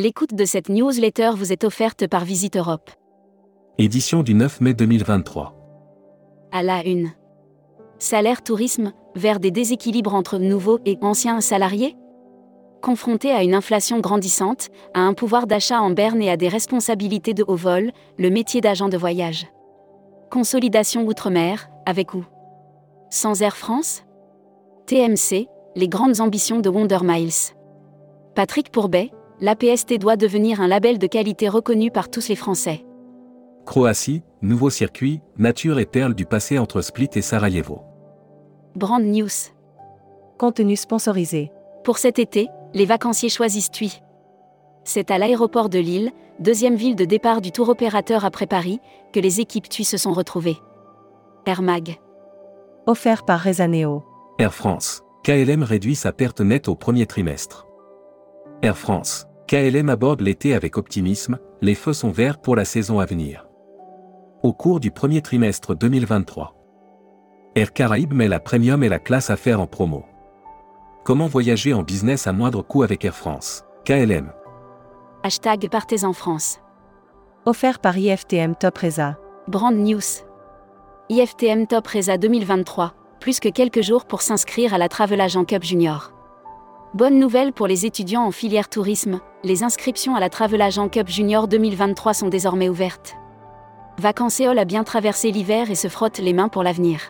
L'écoute de cette newsletter vous est offerte par Visite Europe. Édition du 9 mai 2023. À la une. Salaire tourisme, vers des déséquilibres entre nouveaux et anciens salariés? Confronté à une inflation grandissante, à un pouvoir d'achat en berne et à des responsabilités de haut vol, le métier d'agent de voyage. Consolidation outre-mer, avec où Sans Air France? TMC, les grandes ambitions de Wonder Miles. Patrick Pourbet, l'APST doit devenir un label de qualité reconnu par tous les Français. Croatie, nouveau circuit, nature et perles du passé entre Split et Sarajevo. Brand News. Contenu sponsorisé. Pour cet été, les vacanciers choisissent TUI. C'est à l'aéroport de Lille, deuxième ville de départ du tour opérateur après Paris, que les équipes TUI se sont retrouvées. Air Mag. Offert par Rezaneo. Air France. KLM réduit sa perte nette au premier trimestre. Air France. KLM aborde l'été avec optimisme, les feux sont verts pour la saison à venir. Au cours du premier trimestre 2023. Air Caraïbes met la premium et la classe à faire en promo. Comment voyager en business à moindre coût avec Air France? KLM. Hashtag Partez en France. Offert par IFTM Top Reza. Brand News. IFTM Top Reza 2023, plus que quelques jours pour s'inscrire à la Travel Agent Cup Junior. Bonne nouvelle pour les étudiants en filière tourisme, les inscriptions à la Travel Agent Cup Junior 2023 sont désormais ouvertes. Vacancéol a bien traversé l'hiver et se frotte les mains pour l'avenir.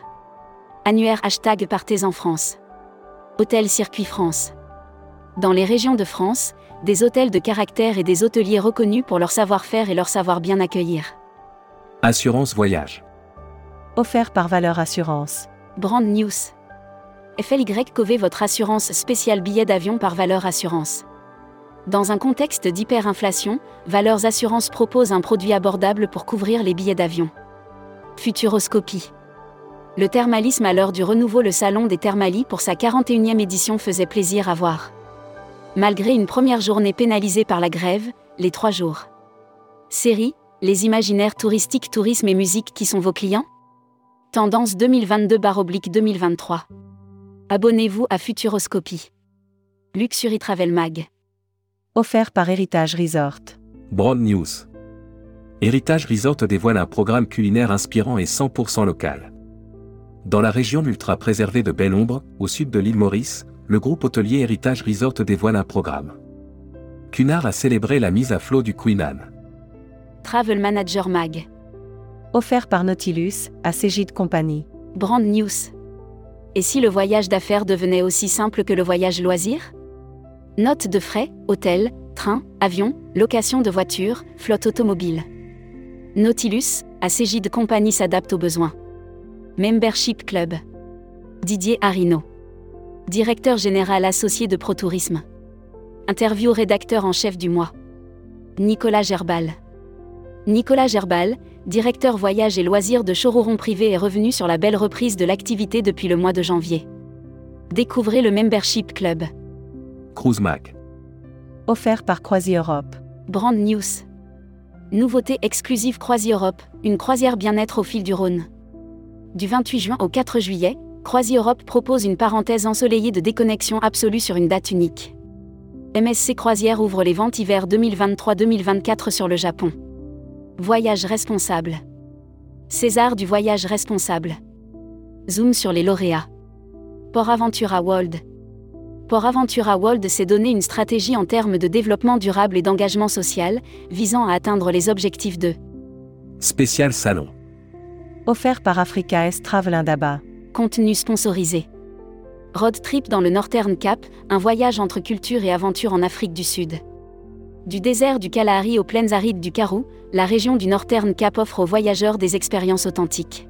Annuaire hashtag Partez en France. Hôtel Circuit France. Dans les régions de France, des hôtels de caractère et des hôteliers reconnus pour leur savoir-faire et leur savoir bien accueillir. Assurance voyage. Offert par Valeur Assurance. Brand News. FLY votre assurance spéciale billet d'avion par Valeur Assurance. Dans un contexte d'hyperinflation, Valeurs Assurance propose un produit abordable pour couvrir les billets d'avion. Futuroscopie. Le thermalisme à l'heure du renouveau Le Salon des Thermalies pour sa 41e édition faisait plaisir à voir. Malgré une première journée pénalisée par la grève, les trois jours. Série, les imaginaires touristiques, tourisme et musique qui sont vos clients? Tendance 2022-2023. Abonnez-vous à Futuroscopie. Luxury Travel Mag. Offert par Héritage Resort. Broad News. Héritage Resort dévoile un programme culinaire inspirant et 100% local. Dans la région ultra préservée de Belle-Ombre, au sud de l'île Maurice, le groupe hôtelier Héritage Resort dévoile un programme. Cunard a célébré la mise à flot du Queen Anne. Travel Manager Mag. Offert par Nautilus, à Cégide Compagnie. Brand News. Et si le voyage d'affaires devenait aussi simple que le voyage loisir? Note de frais, hôtel, train, avion, location de voiture, flotte automobile. Nautilus, à Cégide Compagnie s'adapte aux besoins. Membership Club. Didier Arino. Directeur général associé de ProTourisme. Interview rédacteur en chef du mois. Nicolas Gerbal. Nicolas Gerbal, directeur voyage et loisirs de Chororon Privé est revenu sur la belle reprise de l'activité depuis le mois de janvier. Découvrez le Membership Club. Cruise. Offert par Croisi Europe. Brand News. Nouveauté exclusive Croisi Europe, une croisière bien-être au fil du Rhône. Du 28 juin au 4 juillet, Croisi Europe propose une parenthèse ensoleillée de déconnexion absolue sur une date unique. MSC Croisière ouvre les ventes hiver 2023-2024 sur le Japon. Voyage responsable. César du voyage responsable. Zoom sur les lauréats. Port Aventura World. Port Aventura World s'est donné une stratégie en termes de développement durable et d'engagement social, visant à atteindre les objectifs de Spécial Salon. Offert par Africa S Travel Indaba. contenu sponsorisé. Road Trip dans le Northern Cap, un voyage entre culture et aventure en Afrique du Sud. Du désert du Kalahari aux plaines arides du Karoo, la région du Northern Cap offre aux voyageurs des expériences authentiques.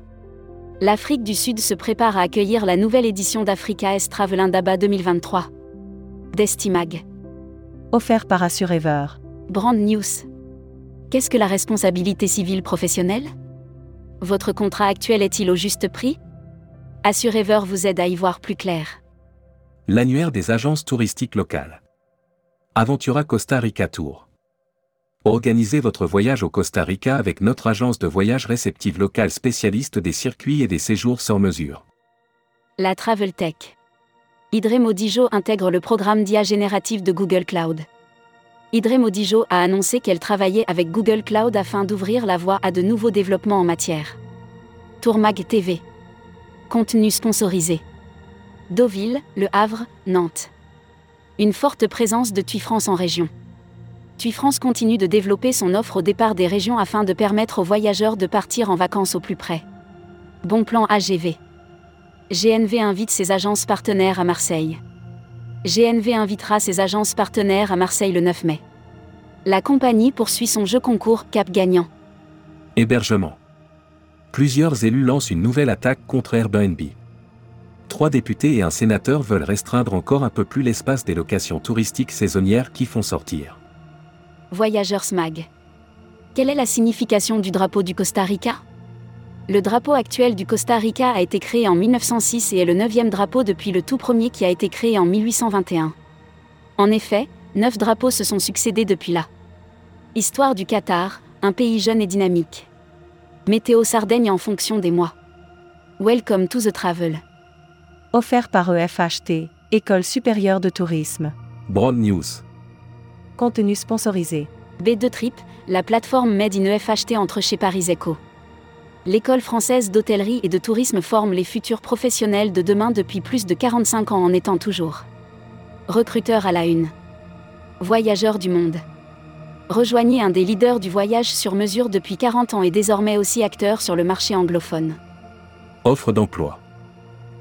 L'Afrique du Sud se prépare à accueillir la nouvelle édition d'Africa S Travel Indaba 2023. Destimag. Offert par Assurever. Brand News. Qu'est-ce que la responsabilité civile professionnelle? Votre contrat actuel est-il au juste prix? Assurever vous aide à y voir plus clair. L'annuaire des agences touristiques locales. Aventura Costa Rica Tour. Organisez votre voyage au Costa Rica avec notre agence de voyage réceptive locale spécialiste des circuits et des séjours sur mesure. La Travel Tech. Idre Modijo intègre le programme d'IA générative de Google Cloud. Idré Modijo a annoncé qu'elle travaillait avec Google Cloud afin d'ouvrir la voie à de nouveaux développements en matière. Tourmag TV. Contenu sponsorisé. Deauville, Le Havre, Nantes. Une forte présence de TUI France en région. TUI France continue de développer son offre au départ des régions afin de permettre aux voyageurs de partir en vacances au plus près. Bon plan AGV. GNV invite ses agences partenaires à Marseille. GNV invitera ses agences partenaires à Marseille le 9 mai. La compagnie poursuit son jeu concours Cap Gagnant. Hébergement. Plusieurs élus lancent une nouvelle attaque contre Airbnb. Trois députés et un sénateur veulent restreindre encore un peu plus l'espace des locations touristiques saisonnières qui font sortir. Voyageurs SMAG. Quelle est la signification du drapeau du Costa Rica? Le drapeau actuel du Costa Rica a été créé en 1906 et est le neuvième drapeau depuis le tout premier qui a été créé en 1821. En effet, neuf drapeaux se sont succédés depuis là. Histoire du Qatar, un pays jeune et dynamique. Météo Sardaigne en fonction des mois. Welcome to the travel. Offert par EFHT, École supérieure de tourisme. Broad News. Contenu sponsorisé. B2 Trip, la plateforme Made in EFHT entre chez Paris Eco. L'école française d'hôtellerie et de tourisme forme les futurs professionnels de demain depuis plus de 45 ans en étant toujours. Recruteur à la une. Voyageurs du monde. Rejoignez un des leaders du voyage sur mesure depuis 40 ans et désormais aussi acteur sur le marché anglophone. Offre d'emploi.